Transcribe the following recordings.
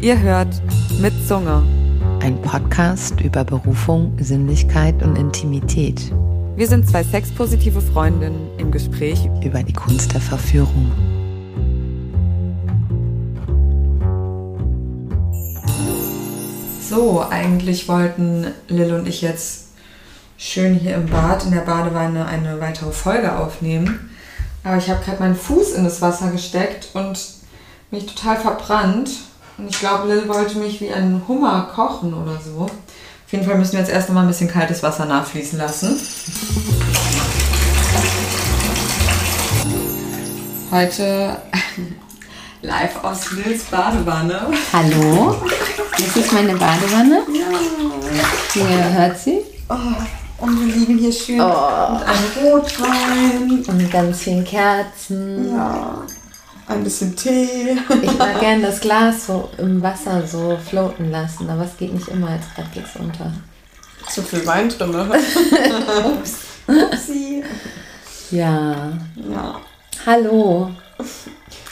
Ihr hört mit Zunge. Ein Podcast über Berufung, Sinnlichkeit und Intimität. Wir sind zwei sexpositive Freundinnen im Gespräch über die Kunst der Verführung. So, eigentlich wollten Lil und ich jetzt schön hier im Bad in der Badewanne eine weitere Folge aufnehmen. Aber ich habe gerade meinen Fuß in das Wasser gesteckt und mich total verbrannt. Und ich glaube, Lil wollte mich wie ein Hummer kochen oder so. Auf jeden Fall müssen wir jetzt erst noch mal ein bisschen kaltes Wasser nachfließen lassen. Heute live aus Lils Badewanne. Hallo, das ist meine Badewanne. Ja. Hier hört sie. Oh, und wir liegen hier schön Oh. mit einem Rotwein. Und ganz vielen Kerzen. Ja. Ein bisschen Tee. Ich mag gerne das Glas so im Wasser so floaten lassen, aber es geht nicht immer, jetzt gerade geht's unter. Zu viel Wein drin. Ups. Upsi. Ja, Ja. hallo.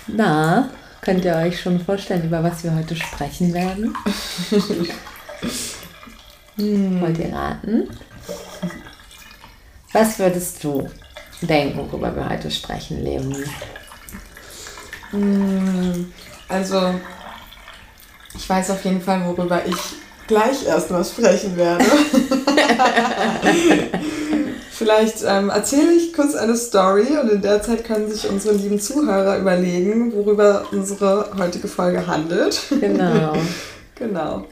Na, könnt ihr euch schon vorstellen, über was wir heute sprechen werden? Wollt ihr raten? Was würdest du denken, worüber wir heute sprechen, Leonie? Mm, Also, ich weiß auf jeden Fall, worüber ich gleich erstmal sprechen werde. Vielleicht ähm, erzähle ich kurz eine Story und in der Zeit können sich unsere lieben Zuhörer überlegen, worüber unsere heutige Folge handelt. Genau. Genau.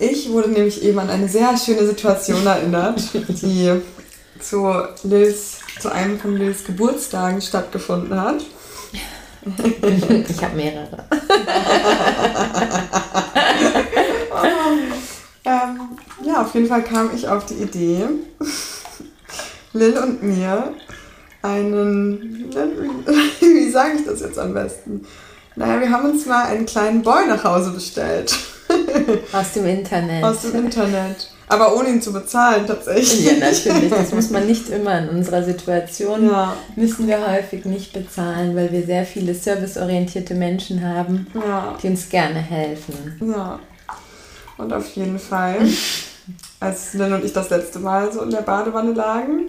Ich wurde nämlich eben an eine sehr schöne Situation erinnert, die zu, Lils, zu einem von Lils Geburtstagen stattgefunden hat. Ich habe mehrere. Ähm, ja, auf jeden Fall kam ich auf die Idee, Lil und mir einen, wie sage ich das jetzt am besten? Naja, wir haben uns mal einen kleinen Boy nach Hause bestellt. Aus dem Internet. Aus dem Internet. Aber ohne ihn zu bezahlen, tatsächlich. ja, natürlich. Das muss man nicht immer in unserer Situation. Ja, Müssen wir häufig nicht bezahlen, weil wir sehr viele serviceorientierte Menschen haben, ja, die uns gerne helfen. ja. Und auf jeden Fall, als Lil und ich das letzte Mal so in der Badewanne lagen,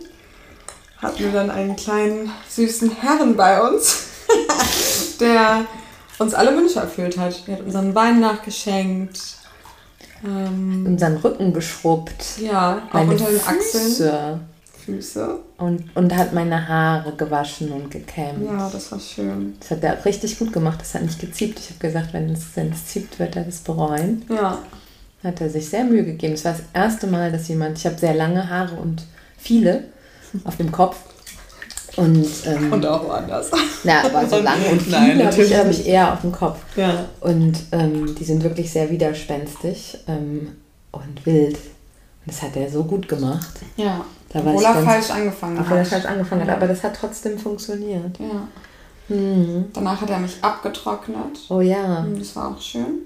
hatten wir dann einen kleinen süßen Herren bei uns, der uns alle Wünsche erfüllt hat. Er hat unseren Wein nachgeschenkt. Ähm, Unseren Rücken geschrubbt. ja, auch Meine unter den Achseln. Füße. Füße. Und, und hat meine Haare gewaschen und gekämmt. Ja, das war schön. Das hat er richtig gut gemacht. Das hat nicht geziebt. Ich habe gesagt, wenn es, wenn es zieht, wird er das bereuen. Ja, Hat er sich sehr Mühe gegeben. Es war das erste Mal, dass jemand, ich habe sehr lange Haare und viele auf dem Kopf. Und, ähm, und auch woanders. na, aber so lange und Nein, habe ich, hab ich eher auf dem Kopf. Ja. Und ähm, die sind wirklich sehr widerspenstig ähm, und wild. Und das hat er so gut gemacht. Ja. Da war Obwohl ich er falsch angefangen Obwohl er hat. falsch angefangen hat, aber das hat trotzdem funktioniert. Ja. Mhm. Danach hat er mich abgetrocknet. Oh ja, Das war auch schön.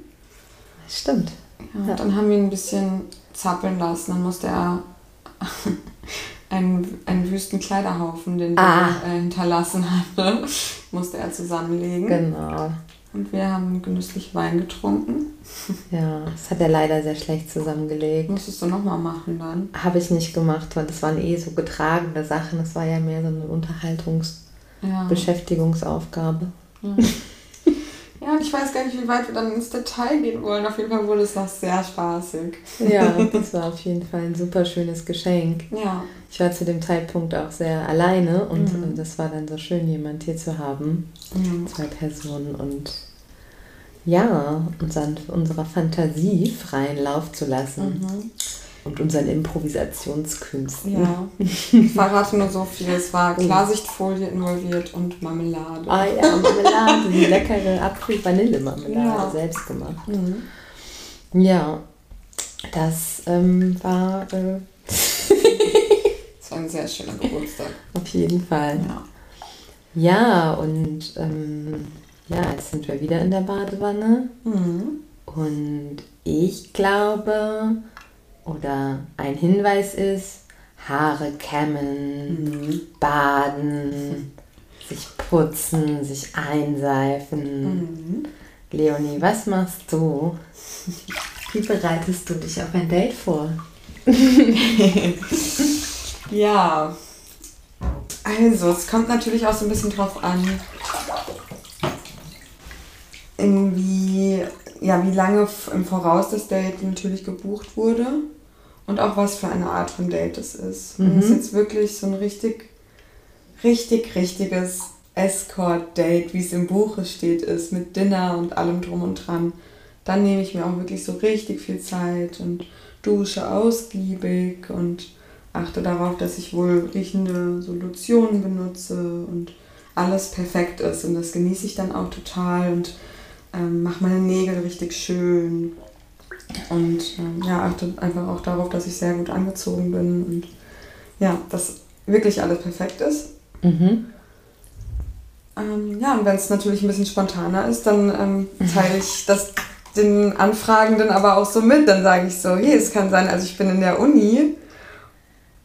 stimmt. Ja, Ja. Dann haben wir ihn ein bisschen zappeln lassen. Dann musste er einen, einen wüsten Kleiderhaufen, den Ah. er äh, hinterlassen hatte, musste er zusammenlegen. Genau. Und wir haben genüsslich Wein getrunken. Ja, das hat er leider sehr schlecht zusammengelegt. Musstest du nochmal machen dann. Habe ich nicht gemacht, weil das waren eh so getragene Sachen. Das war ja mehr so eine Ja. Unterhaltungs-Beschäftigungsaufgabe. ja, und ich weiß gar nicht, wie weit wir dann ins Detail gehen wollen. Auf jeden Fall wurde es noch sehr spaßig. Ja, das war auf jeden Fall ein super schönes Geschenk. Ja, Ich war zu dem Zeitpunkt auch sehr alleine und Mhm. das war dann so schön, jemand hier zu haben. Mhm. Zwei Personen und ja, unseren, unserer Fantasie freien Lauf zu lassen Mhm. Und unseren Improvisationskünsten. Ja, ich verrate nur so viel. Es war Klarsichtfolie involviert und Marmelade. Ah ja, Marmelade, die leckere Apfel-Vanille-Marmelade, Ja. selbst gemacht. Mhm. Ja, das ähm, war äh, Es war ein sehr schöner Geburtstag. auf jeden Fall. Ja. Ja, und ähm, ja, jetzt sind wir wieder in der Badewanne. Mhm. Und ich glaube, oder ein Hinweis ist, Haare kämmen, Mhm. baden, sich putzen, sich einseifen. Mhm. Leonie, was machst du? Wie bereitest du dich auf ein Date vor? Ja. Also, es kommt natürlich auch so ein bisschen drauf an, in wie, ja, wie lange im Voraus das Date natürlich gebucht wurde und auch was für eine Art von Date es ist. Wenn es Mhm. jetzt wirklich so ein richtig, richtig, richtiges Escort-Date, wie es im Buche steht, ist, mit Dinner und allem drum und dran, dann nehme ich mir auch wirklich so richtig viel Zeit und dusche ausgiebig und achte darauf, dass ich wohl riechende so Lotionen benutze und alles perfekt ist. Und das genieße ich dann auch total und ähm, mache meine Nägel richtig schön. Und ähm, ja, achte einfach auch darauf, dass ich sehr gut angezogen bin und ja, dass wirklich alles perfekt ist. Mhm. Ähm, ja, und wenn es natürlich ein bisschen spontaner ist, dann ähm, teile ich das den Anfragenden aber auch so mit. Dann sage ich so, hey, es kann sein, also ich bin in der Uni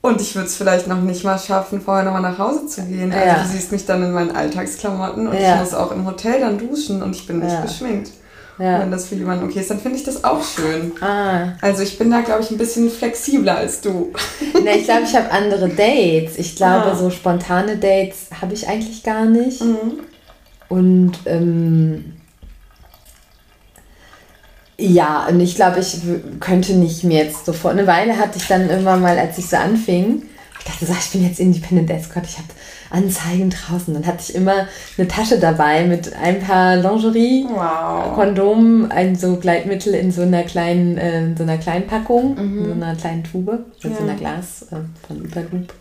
und ich würde es vielleicht noch nicht mal schaffen, vorher nochmal nach Hause zu gehen. Also Ja. du siehst mich dann in meinen Alltagsklamotten und Ja. ich muss auch im Hotel dann duschen und ich bin nicht Ja. geschminkt. Und wenn Ja. das für jemanden okay ist, dann finde ich das auch schön. Ah. Also ich bin da, glaube ich, ein bisschen flexibler als du. Ne, ich glaube, ich habe andere Dates. Ich glaube, Ah. so spontane Dates habe ich eigentlich gar nicht. Mhm. Und ähm, ja, und ich glaube, ich könnte nicht mir jetzt sofort. Eine Weile hatte ich dann irgendwann mal, als ich so anfing, ich dachte so, ich bin jetzt Independent Escort, ich habe Anzeigen draußen. Dann hatte ich immer eine Tasche dabei mit ein paar Lingerie. Wow. Kondom, ein so Gleitmittel in so einer kleinen, äh, so einer kleinen Packung, in so einer kleinen Tube, in so Ja. einer Glas äh, von Übergroup.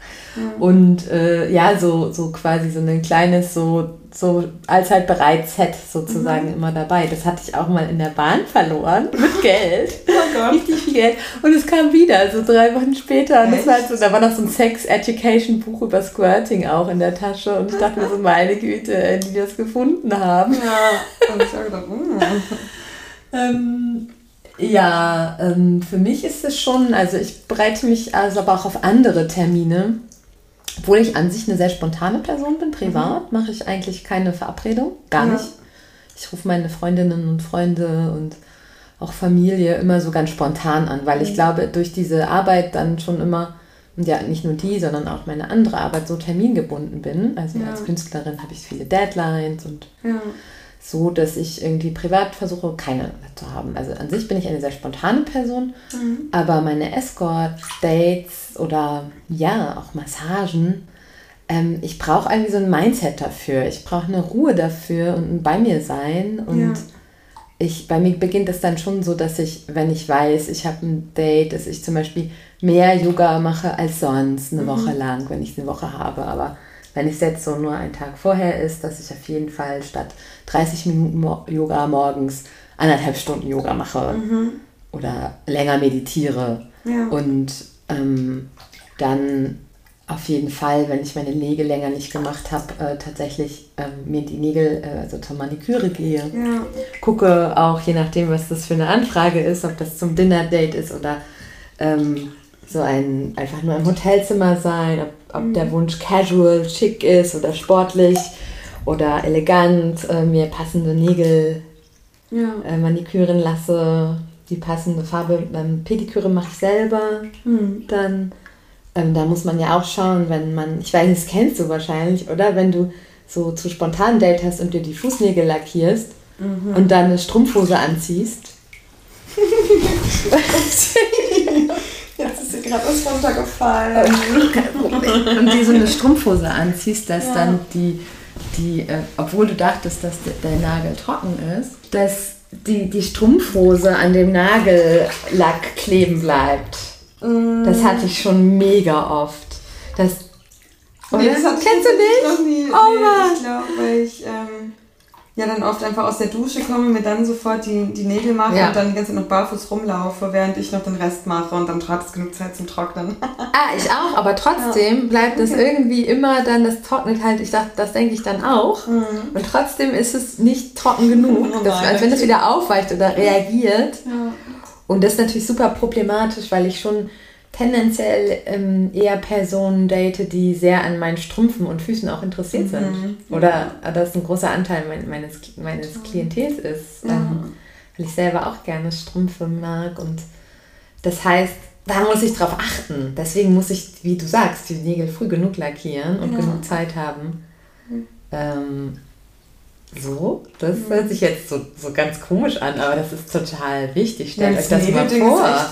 Und äh, ja, so, so quasi so ein kleines, so, so allzeit bereit Set sozusagen immer dabei. Das hatte ich auch mal in der Bahn verloren mit Geld. Oh Gott. Richtig viel Geld. Und es kam wieder, so drei Wochen später. Und das war halt so, da war noch so ein Sex-Education-Buch über Squirting auch in der Tasche. Und ich dachte mir so, meine Güte, die das gefunden haben. Ja, und ich habe gedacht, mm. Ähm, ja, ähm, für mich ist es schon, also ich bereite mich also aber auch auf andere Termine. Obwohl ich an sich eine sehr spontane Person bin, privat mache ich eigentlich keine Verabredung, gar Ja. nicht. Ich rufe meine Freundinnen und Freunde und auch Familie immer so ganz spontan an, weil ich glaube, durch diese Arbeit dann schon immer, und ja nicht nur die, sondern auch meine andere Arbeit so termingebunden bin. Also Ja. als Künstlerin habe ich viele Deadlines und ja. So, dass ich irgendwie privat versuche, keine zu haben. Also an sich bin ich eine sehr spontane Person, aber meine Escort-Dates oder ja, auch Massagen, ähm, ich brauche irgendwie so ein Mindset dafür. Ich brauche eine Ruhe dafür und ein bei mir sein. Und Ja. ich, bei mir beginnt es dann schon so, dass ich, wenn ich weiß, ich habe ein Date, dass ich zum Beispiel mehr Yoga mache als sonst eine Woche lang, wenn ich eine Woche habe. Aber wenn es jetzt so nur ein Tag vorher ist, dass ich auf jeden Fall statt 30 Minuten Mo Yoga morgens anderthalb Stunden Yoga mache oder länger meditiere. Ja. Und ähm, dann auf jeden Fall, wenn ich meine Nägel länger nicht gemacht habe, äh, tatsächlich ähm, mir die Nägel, äh, also zur Maniküre gehe. Ja. Gucke auch, je nachdem, was das für eine Anfrage ist, ob das zum Dinner-Date ist oder ähm, so ein einfach nur im Hotelzimmer sein, ob, ob der Wunsch casual, schick ist oder sportlich oder elegant, äh, mir passende Nägel Ja. äh, maniküren lasse, die passende Farbe, ähm, Pediküre mache ich selber. Hm. Dann, ähm, da muss man ja auch schauen, wenn man, ich weiß, das kennst du wahrscheinlich, oder? Wenn du so zu spontan Date hast und dir die Fußnägel lackierst und dann eine Strumpfhose anziehst. Ist gerade was runtergefallen. und dir so eine Strumpfhose anziehst, dass Ja. dann die, die äh, obwohl du dachtest, dass der, der Nagel trocken ist, dass die, die Strumpfhose an dem Nagellack kleben bleibt. Mm. Das hatte ich schon mega oft. Das, Nee, das Kennst du nicht? Noch nie. Oh nee, Mann. Ich glaube, ich ähm, ja dann oft einfach aus der Dusche komme, mir dann sofort die, die Nägel mache Ja. und dann die ganze Zeit noch barfuß rumlaufe, während ich noch den Rest mache und dann hat es genug Zeit zum Trocknen. Ah, ich auch, aber trotzdem bleibt es irgendwie immer dann, das trocknet halt, ich dachte, das denke ich dann auch. Und trotzdem ist es nicht trocken genug, Oh dass, als wenn es okay. wieder aufweicht oder reagiert. Ja. Und das ist natürlich super problematisch, weil ich schon tendenziell ähm, eher Personen date, die sehr an meinen Strümpfen und Füßen auch interessiert mhm. sind. Oder ja. das ein großer Anteil meines, meines Klientels ist. Ja. Ähm, weil ich selber auch gerne Strümpfe mag. Und das heißt, da muss ich drauf achten. Deswegen muss ich, wie du sagst, die Nägel früh genug lackieren und genug Zeit haben. Mhm. Ähm, so, das mhm. hört sich jetzt so, so ganz komisch an, aber das ist total wichtig. Stellt ja, euch das mal vor.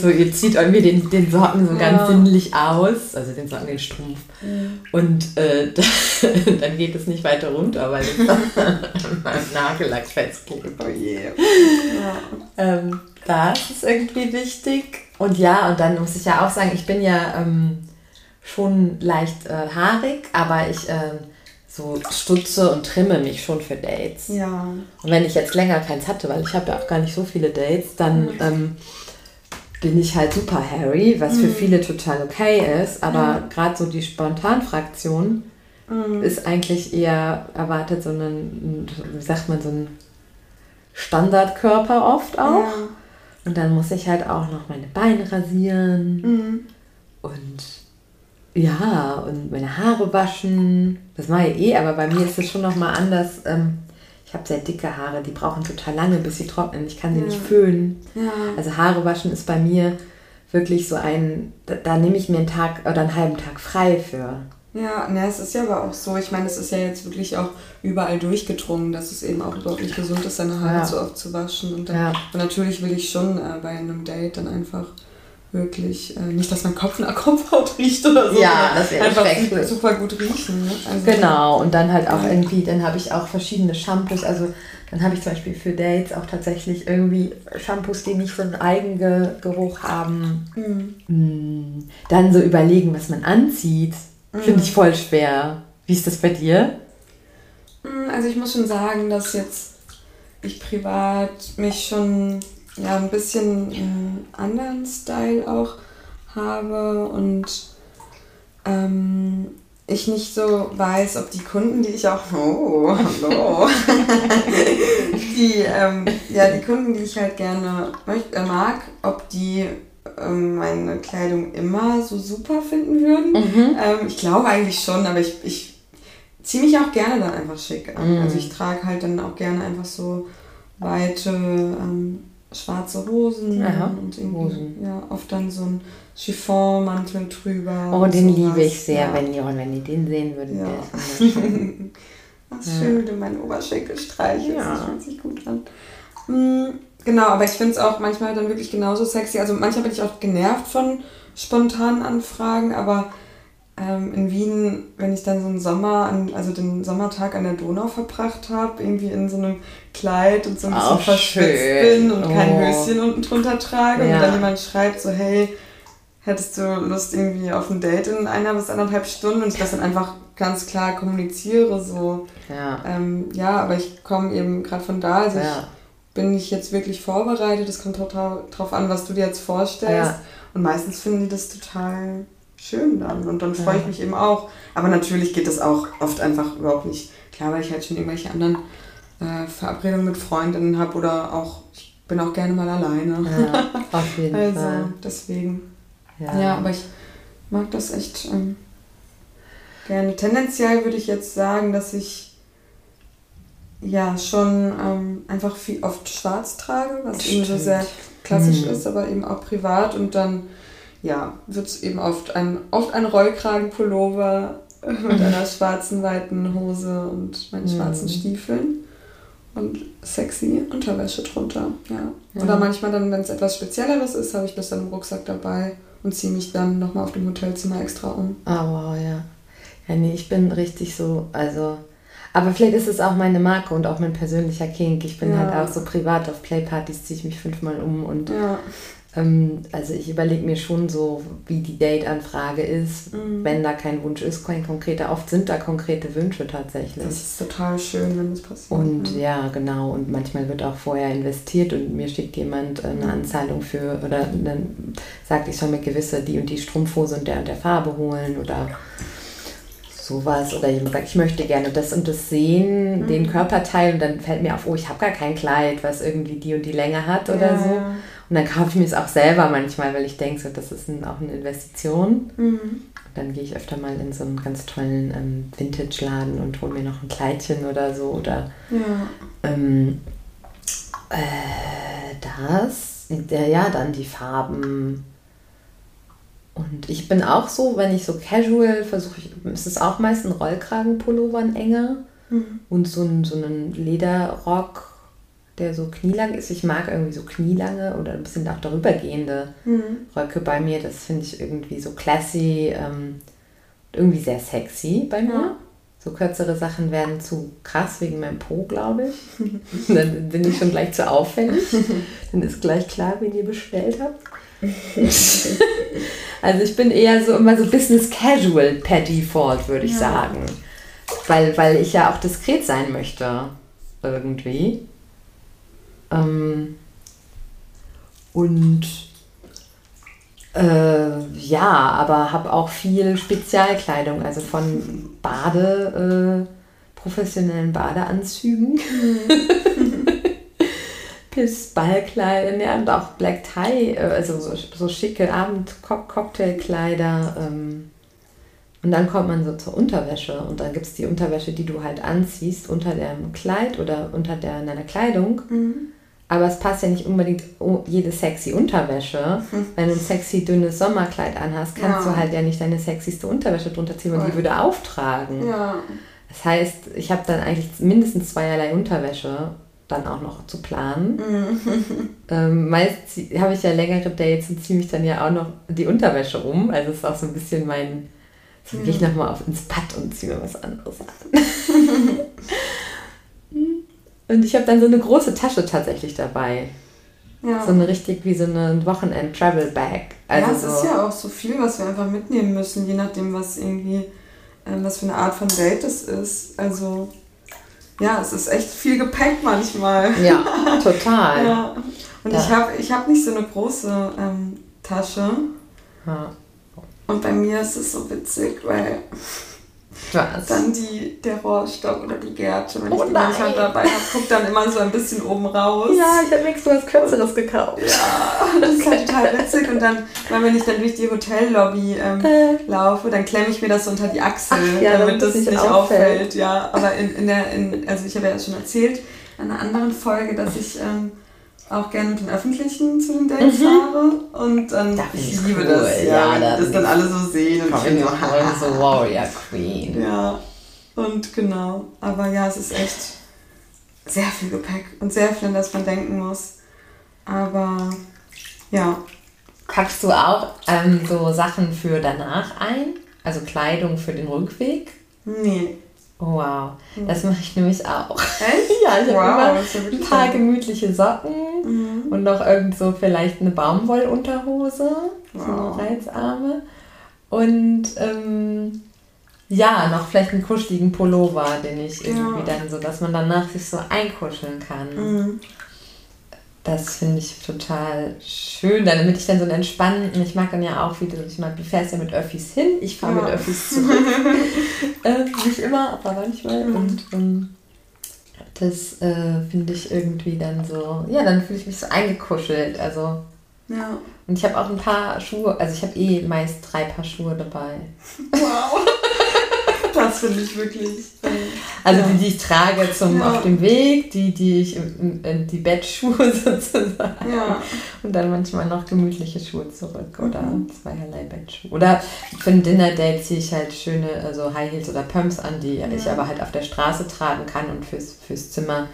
So, ihr zieht irgendwie den, den Socken so ja. ganz sinnlich aus, also den Socken, den Strumpf. Mhm. Und äh, dann geht es nicht weiter runter, weil es meinem Nagellack festklebt. Oh je. Ja. Ähm, das ist irgendwie wichtig. Und ja, und dann muss ich ja auch sagen, ich bin ja ähm, schon leicht äh, haarig, aber ich. Äh, so stutze und trimme mich schon für Dates. Ja. Und wenn ich jetzt länger keins hatte, weil ich habe ja auch gar nicht so viele Dates, dann mhm. ähm, bin ich halt super Harry, was mhm. für viele total okay ist. Aber mhm. gerade so die Spontanfraktion mhm. ist eigentlich eher erwartet so ein, wie sagt man, so ein Standardkörper oft auch. Ja. Und dann muss ich halt auch noch meine Beine rasieren mhm. und ja, und meine Haare waschen. Das mache ich eh, aber bei mir ist es schon nochmal anders. Ähm, ich habe sehr dicke Haare, die brauchen total lange, bis sie trocknen. Ich kann sie ja. nicht föhnen. Ja. Also Haare waschen ist bei mir wirklich so ein, da, da, nehme ich mir einen Tag oder einen halben Tag frei für. Ja, ne, es ist ja aber auch so, ich meine, es ist ja jetzt wirklich auch überall durchgedrungen, dass es eben auch überhaupt nicht gesund ist, seine Haare ja. so oft zu waschen. Und, dann, ja. und natürlich will ich schon äh, bei einem Date dann einfach wirklich, äh, nicht, dass mein Kopf nach Kopfhaut riecht oder so. Ja, das wäre einfach super, super gut riechen. Ne? Also, genau, und dann halt auch irgendwie, dann habe ich auch verschiedene Shampoos, also dann habe ich zum Beispiel für Dates auch tatsächlich irgendwie Shampoos, die nicht so einen Eigengeruch haben. Mhm. Dann so überlegen, was man anzieht, mhm. finde ich voll schwer. Wie ist das bei dir? Mm, also ich muss schon sagen, dass jetzt ich privat mich schon ja, ein bisschen einen anderen Style auch habe und ähm, ich nicht so weiß, ob die Kunden, die ich auch, oh, hallo, die, ähm, ja, die Kunden, die ich halt gerne möcht, äh, mag, ob die ähm, meine Kleidung immer so super finden würden. Mhm. Ähm, ich glaube eigentlich schon, aber ich, ich ziehe mich auch gerne dann einfach schick an. Mhm. Also ich trage halt dann auch gerne einfach so weite, ähm, schwarze Hosen Aha, und Hosen. ja, oft dann so ein Chiffonmantel drüber. Oh, den sowas. liebe ich sehr, ja. wenn, ihr, wenn ihr den sehen würdet. Ja. Ach, schön, wie du meinen Oberschenkel streichelst. Ja. Das fühlt sich gut an. Mhm, genau, aber ich finde es auch manchmal dann wirklich genauso sexy. Also manchmal bin ich auch genervt von spontanen Anfragen, aber ähm, in Wien, wenn ich dann so einen Sommer, an, also den Sommertag an der Donau verbracht habe, irgendwie in so einem Kleid und so ein bisschen verschwitzt bin und oh. kein Höschen unten drunter trage ja. und dann jemand schreibt so, hey, hättest du Lust irgendwie auf ein Date in einer bis anderthalb Stunden und ich das dann einfach ganz klar kommuniziere, so. Ja, ähm, ja aber ich komme eben gerade von da, also ja. ich bin nicht jetzt wirklich vorbereitet, es kommt total drauf an, was du dir jetzt vorstellst ja. und meistens finden die das total schön dann. Und dann freue ich mich eben auch. Aber natürlich geht das auch oft einfach überhaupt nicht. Klar, weil ich halt schon irgendwelche anderen äh, Verabredungen mit Freundinnen habe oder auch, ich bin auch gerne mal alleine. Ja, auf jeden also, Fall. deswegen. Ja. ja. aber ich mag das echt ähm, gerne. Tendenziell würde ich jetzt sagen, dass ich ja schon ähm, einfach viel oft schwarz trage, was eben so sehr klassisch mhm. ist, aber eben auch privat und dann ja, wird es eben oft ein, oft ein Rollkragenpullover mit einer schwarzen weiten Hose und meinen schwarzen mhm. Stiefeln und sexy Unterwäsche drunter. Ja. ja. Oder manchmal dann, wenn es etwas Spezielleres ist, habe ich das dann im Rucksack dabei und ziehe mich dann nochmal auf dem Hotelzimmer extra um. Ah, wow, ja. Ja, nee, ich bin richtig so, also. Aber vielleicht ist es auch meine Marke und auch mein persönlicher Kink. Ich bin ja. halt auch so privat auf Playpartys, ziehe ich mich fünfmal um und ja. Ähm, also ich überlege mir schon so, wie die Date-Anfrage ist, mhm. wenn da kein Wunsch ist, kein konkreter. Oft sind da konkrete Wünsche tatsächlich. Das ist total schön, wenn das passiert. Und ja. ja, genau. Und manchmal wird auch vorher investiert und mir schickt jemand eine mhm. Anzahlung für oder dann sagt, ich soll mir gewisse die und die Strumpfhose und der und der Farbe holen oder sowas oder jemand sagt, ich möchte gerne das und das sehen, mhm. den Körperteil und dann fällt mir auf, oh, ich habe gar kein Kleid, was irgendwie die und die Länge hat oder ja. so. Und dann kaufe ich mir es auch selber manchmal, weil ich denke, so, das ist ein, auch eine Investition. Mhm. Dann gehe ich öfter mal in so einen ganz tollen ähm, Vintage-Laden und hole mir noch ein Kleidchen oder so. Oder Ja. ähm, äh, das, ja, ja, dann die Farben. Und ich bin auch so, wenn ich so casual versuche, ist es auch meist ein Rollkragenpullover, ein enger. Mhm. Und so ein, so einen Lederrock, der so knielang ist. Ich mag irgendwie so knielange oder ein bisschen auch darüber gehende Mhm. Röcke bei mir. Das finde ich irgendwie so classy, ähm, irgendwie sehr sexy bei mir. Ja. So kürzere Sachen werden zu krass wegen meinem Po, glaube ich. Dann bin ich schon gleich zu auffällig. Dann ist gleich klar, wen ihr bestellt habt. also ich bin eher so immer so Business Casual per Default, würde ich Ja. sagen. Weil, weil ich ja auch diskret sein möchte. Irgendwie. Ähm, und äh, ja, aber habe auch viel Spezialkleidung, also von Bade, äh, professionellen Badeanzügen bis Ballkleidern ja, und auch Black Tie, äh, also so, so schicke Abend-Cocktailkleider. Ähm, und dann kommt man so zur Unterwäsche und dann gibt es die Unterwäsche, die du halt anziehst unter deinem Kleid oder unter deiner Kleidung. Mhm. Aber es passt ja nicht unbedingt jede sexy Unterwäsche. Wenn du ein sexy dünnes Sommerkleid anhast, kannst Ja. du halt ja nicht deine sexyste Unterwäsche drunter ziehen und die würde auftragen. Ja. Das heißt, ich habe dann eigentlich mindestens zweierlei Unterwäsche dann auch noch zu planen. Ähm, meist habe ich ja längere Dates und ziehe mich dann ja auch noch die Unterwäsche um. Also es ist auch so ein bisschen mein, so gehe ich nochmal auf ins Bad und ziehe mir was anderes an. und ich habe dann so eine große Tasche tatsächlich dabei. Ja. So eine richtig wie so eine Wochenend-Travel-Bag. Also ja, es so, ist ja auch so viel, was wir einfach mitnehmen müssen, je nachdem, was irgendwie, ähm, was für eine Art von Date es ist. Also, ja, es ist echt viel Gepäck manchmal. ja, total. Ja. Und Ja. ich habe ich hab nicht so eine große ähm, Tasche. Ja. Und bei mir ist es so witzig, weil Was? dann die, der Rohrstock oder die Gerte, wenn Oh ich die manchmal nein. dabei habe, guckt dann immer so ein bisschen oben raus. ja, ich habe nichts was Kürzeres gekauft. Ja, das ist halt total witzig. Und dann, wenn ich dann durch die Hotellobby ähm, Äh. laufe, dann klemme ich mir das so unter die Achsel, Ach ja, damit das nicht auffällt. auffällt. Ja, aber in, in der, in, also ich habe ja schon erzählt in einer anderen Folge, dass ich ähm, auch gerne mit den Öffentlichen zu den Dates fahre. Und find ich liebe cool. das, ja, Ja, das dann alle so sehen. Und ich bin so, so Warrior Queen. ja, und genau. Aber ja, es ist echt sehr viel Gepäck und sehr viel, an das man denken muss. Aber ja, Packst du auch ähm, so Sachen für danach ein? Also Kleidung für den Rückweg? nee. Wow, das mache ich nämlich auch. Echt? Ja, ich habe Wow, immer ist ja ein paar gemütliche Socken Mhm. und noch irgend so vielleicht eine Baumwollunterhose, so Wow. eine Reizarme. Und ähm, ja, noch vielleicht einen kuscheligen Pullover, den ich irgendwie Ja. dann so, dass man danach sich so einkuscheln kann. Mhm. Das finde ich total schön, damit ich dann so einen entspannten, ich mag dann ja auch, wie du, ich mag, du fährst ja mit Öffis hin, ich fahre Ja. mit Öffis zurück. äh, nicht immer, aber manchmal. Mhm. Und ähm, das äh, finde ich irgendwie dann so, ja, dann fühle ich mich so eingekuschelt. Also, Ja. und ich habe auch ein paar Schuhe, also ich habe eh meist drei Paar Schuhe dabei. Wow. Das finde ich wirklich. Also ja. die, die ich trage zum Ja. auf dem Weg, die, die ich im, in die Bettschuhe sozusagen. Ja. Und dann manchmal noch gemütliche Schuhe zurück oder Mhm. zweierlei Bettschuhe. Oder für ein Dinner-Date ziehe ich halt schöne, also High Heels oder Pumps an, die ich Ja. aber halt auf der Straße tragen kann. Und fürs, fürs Zimmer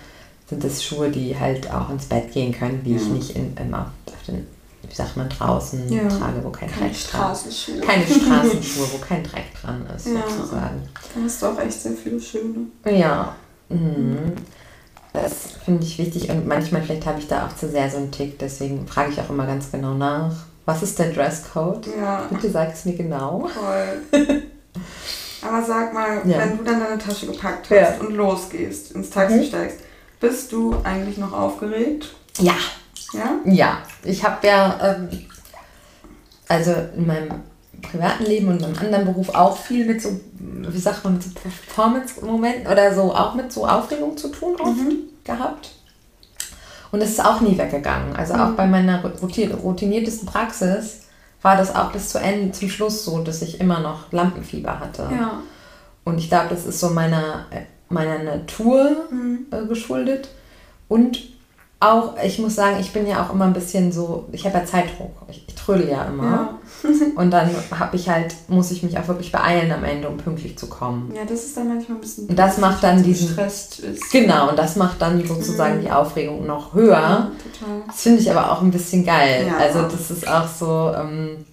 sind das Schuhe, die halt auch ins Bett gehen können, die ich nicht in, im, auf auf den, wie sagt man, draußen Ja. trage, wo kein Keine Dreck dran Straßenschuhe. Keine Straßenschuhe, wo kein Dreck dran ist, Ja. sozusagen. Da hast du auch echt sehr viele schöne. Ja. Mhm. Das finde ich wichtig und manchmal vielleicht habe ich da auch zu sehr so einen Tick, deswegen frage ich auch immer ganz genau nach. Was ist der Dresscode? Ja, Bitte sag es mir genau. toll. Aber sag mal, Ja. wenn du dann deine Tasche gepackt hast Ja. und losgehst, ins Taxi Mhm. steigst, bist du eigentlich noch aufgeregt? Ja, Ja? ja. Ich habe ja, ähm, also in meinem privaten Leben und in meinem anderen Beruf auch viel mit so, wie sagt man, mit so Performance-Momenten oder so, auch mit so Aufregung zu tun oft Mhm. gehabt. Und es ist auch nie weggegangen. Also auch bei meiner routiniertesten Praxis war das auch bis zu Ende, zum Schluss so, dass ich immer noch Lampenfieber hatte. Ja. Und ich glaube, das ist so meiner, meiner Natur Mhm. äh, geschuldet. Und auch, ich muss sagen, ich bin ja auch immer ein bisschen so, ich habe ja Zeitdruck. Ich, ich trödel ja immer. Ja. Und dann habe ich halt, muss ich mich auch wirklich beeilen am Ende, um pünktlich zu kommen. ja, das ist dann manchmal ein bisschen. Und das macht dann diesen- ist. Genau, und das macht dann sozusagen Mhm. die Aufregung noch höher. Ja, total. Das finde ich aber auch ein bisschen geil. Ja. Also das ist auch so, ähm,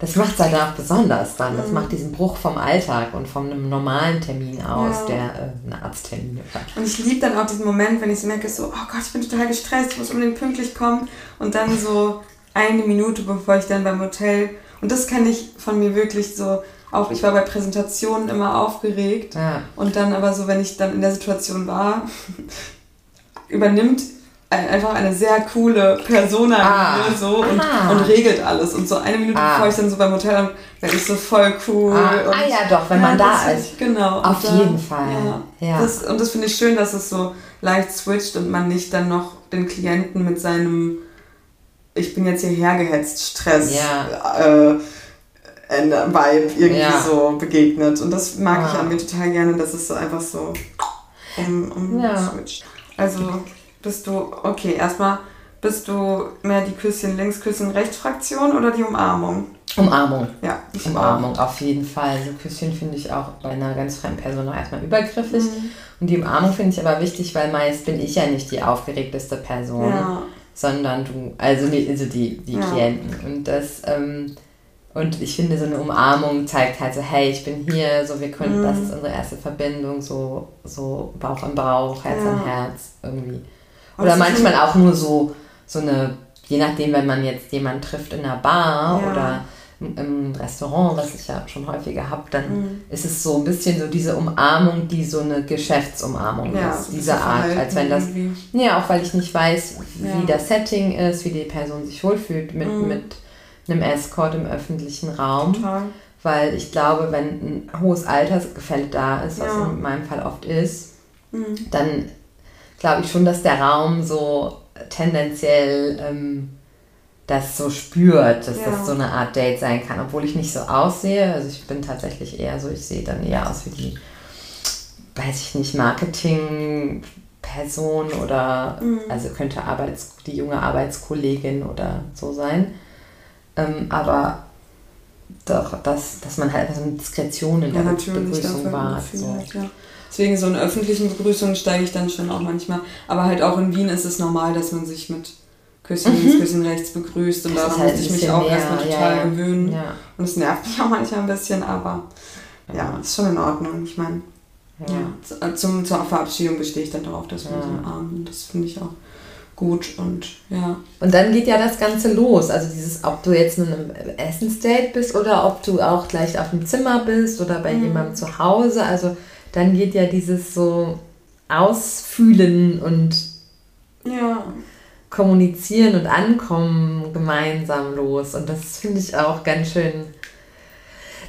das macht es halt auch besonders dann. Das Mhm. macht diesen Bruch vom Alltag und von einem normalen Termin aus, Ja. der äh, ein Arzttermin ist. Und ich liebe dann auch diesen Moment, wenn ich merke, so, oh Gott, ich bin total gestresst, ich muss unbedingt pünktlich kommen. Und dann so eine Minute, bevor ich dann beim Hotel. Und das kenne ich von mir wirklich so. Auch ich war bei Präsentationen immer aufgeregt. Ja. Und dann aber so, wenn ich dann in der Situation war, übernimmt einfach eine sehr coole Persona Ah. so und, Ah. und regelt alles. Und so eine Minute Ah. bevor ich dann so beim Hotel bin, werde ich so voll cool. Ah, ah ja, doch, wenn man das da ist. Ich, genau. Auf Und da- jeden Fall. Ja. Ja. Das, und das finde ich schön, dass es so leicht switcht und man nicht dann noch den Klienten mit seinem ich bin jetzt hierher gehetzt, Stress, Ja. äh, Vibe irgendwie Ja. so begegnet. Und das mag ich Ah. an mir total gerne, dass es so einfach so um, um Ja. switcht. Also bist du, okay, erstmal bist du mehr die Küsschen links, Küsschen rechts Fraktion oder die Umarmung? Umarmung. Ja, ich Umarmung, auf jeden Fall. So Küsschen finde ich auch bei einer ganz fremden Person erstmal übergriffig. Mhm. Und die Umarmung finde ich aber wichtig, weil meist bin ich ja nicht die aufgeregteste Person. Ja, sondern du, also die, also die, die Ja. Klienten. Und das, ähm, und ich finde, so eine Umarmung zeigt halt so, hey, ich bin hier, so wir können, Mhm. das ist unsere erste Verbindung, so, so Bauch an Bauch, Herz Ja. an Herz, irgendwie. Oder manchmal auch nur so, so eine, je nachdem, wenn man jetzt jemanden trifft in einer Bar Ja. oder im- Restaurant, was ich ja schon häufiger habe, dann Mhm. ist es so ein bisschen so diese Umarmung, die so eine Geschäftsumarmung ja, ist, diese Art, verhalten als wenn das irgendwie. ja, auch weil ich nicht weiß, wie Ja. das Setting ist, wie die Person sich wohlfühlt mit, Mhm. mit einem Escort im öffentlichen Raum. Total. Weil ich glaube, wenn ein hohes Altersgefälle da ist, was Ja. in meinem Fall oft ist, Mhm. dann glaube ich schon, dass der Raum so tendenziell ähm, das so spürt, dass Ja. das so eine Art Date sein kann, obwohl ich nicht so aussehe. Also ich bin tatsächlich eher so, ich sehe dann eher aus wie die, weiß ich nicht, Marketing-Person oder Mhm. also könnte Arbeits, die junge Arbeitskollegin oder so sein. Ähm, aber doch, dass, dass man halt so eine Diskretion in Ja, der. Begrüßung. Gefühl So. hat, ja. Deswegen so in öffentlichen Begrüßungen steige ich dann schon auch manchmal. Aber halt auch in Wien ist es normal, dass man sich mit Küsschen links, Küsschen rechts begrüßt. Und Mhm. Daran ist halt muss ich mich auch mehr, erstmal total ja. gewöhnen. Ja. Und es nervt mich auch manchmal ein bisschen, aber ja, ist schon in Ordnung. Ich meine, Ja. ja. zum, zur Verabschiedung bestehe ich dann darauf, dass wir Ja. uns umarmen. Und das finde ich auch gut. Und ja. Und dann geht ja das Ganze los. Also dieses, ob du jetzt in einem Essensdate bist oder ob du auch gleich auf dem Zimmer bist oder bei Mhm. jemandem zu Hause. Also dann geht ja dieses so Ausfühlen und Ja. Kommunizieren und Ankommen gemeinsam los. Und das finde ich auch ganz schön.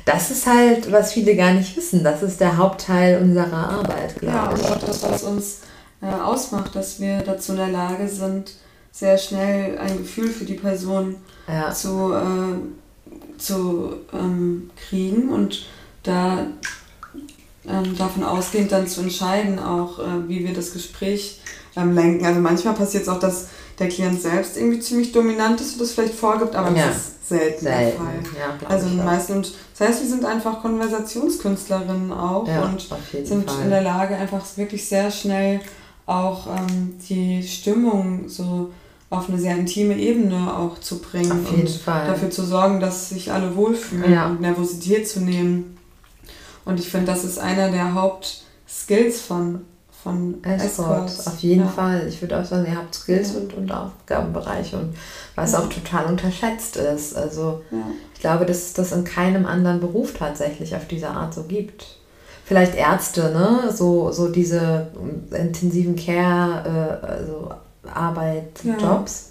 Das ist halt, was viele gar nicht wissen. Das ist der Hauptteil unserer Arbeit, Ja, glaube und ich. auch das, was uns äh, ausmacht, dass wir dazu in der Lage sind, sehr schnell ein Gefühl für die Person Ja. zu, äh, zu ähm, kriegen und da ähm, davon ausgehend dann zu entscheiden, auch äh, wie wir das Gespräch ähm, lenken. Also manchmal passiert es auch, dass der Klient selbst irgendwie ziemlich dominant ist und das vielleicht vorgibt, aber Ja. das ist selten, der Selten. Fall. Ja, Also die auch. meisten, und das heißt, wir sind einfach Konversationskünstlerinnen auch ja, und sind Fall. in der Lage, einfach wirklich sehr schnell auch ähm, die Stimmung so auf eine sehr intime Ebene auch zu bringen und Fall. dafür zu sorgen, dass sich alle wohlfühlen und Nervosität zu nehmen. Und ich finde, das ist einer der Hauptskills von, von Escort, Escorts. auf jeden ja. Fall. Ich würde auch sagen, ihr habt Skills Ja. und, und Aufgabenbereiche und was Ja. auch total unterschätzt ist. Also ich glaube, dass es das in keinem anderen Beruf tatsächlich auf diese Art so gibt. Vielleicht Ärzte, ne? So, so diese ähm, intensiven Care, äh, also Arbeit, Ja. Jobs.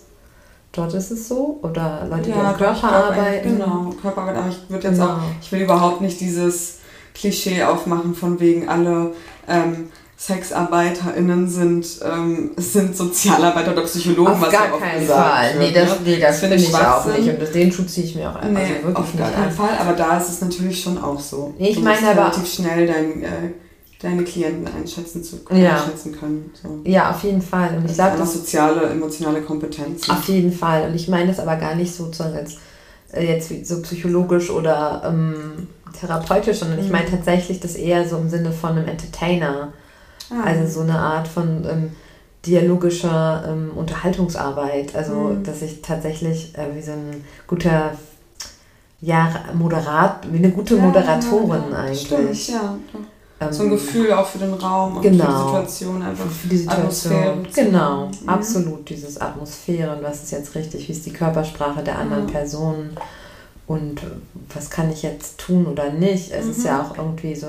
Dort ist es so. Oder Leute, die Ja, am Körper arbeiten. Genau, Körperarbeit. Aber ich würde jetzt Genau. auch, ich will überhaupt nicht dieses Klischee aufmachen von wegen alle ähm, SexarbeiterInnen sind, ähm, sind Sozialarbeiter oder Psychologen, auf was gar ja oft keinen gesagt Fall. wird, Nee, das, ne? nee, das, finde ich auch nicht. Und den Schuh ziehe ich mir auch einfach Nee, also wirklich auf gar keinen. Fall, aber da ist es natürlich schon auch so. Nee, ich du meine aber- relativ schnell dein, äh, deine Klienten einschätzen, zu, Ja. einschätzen können. So. Ja, auf jeden Fall. Und ich glaube, das soziale, emotionale Kompetenz. Auf jeden Fall. Und ich meine das aber gar nicht sozusagen als äh, jetzt so psychologisch oder ähm, therapeutisch, sondern ich Mhm. meine tatsächlich das eher so im Sinne von einem Entertainer. Ah, Also so eine Art von ähm, dialogischer ähm, Unterhaltungsarbeit. Also Mhm. dass ich tatsächlich äh, wie so ein guter ja, Moderat, wie eine gute ja, Moderatorin ja, ja. eigentlich. Stimmt, ja. Ähm, So ein Gefühl auch für den Raum und für Genau. die Situation einfach. für die Situation. Atmosphäre Genau. Mhm. absolut, dieses Atmosphäre und was ist jetzt richtig, wie ist die Körpersprache der anderen Ja. Person und was kann ich jetzt tun oder nicht. Es ist Mhm. ja auch irgendwie so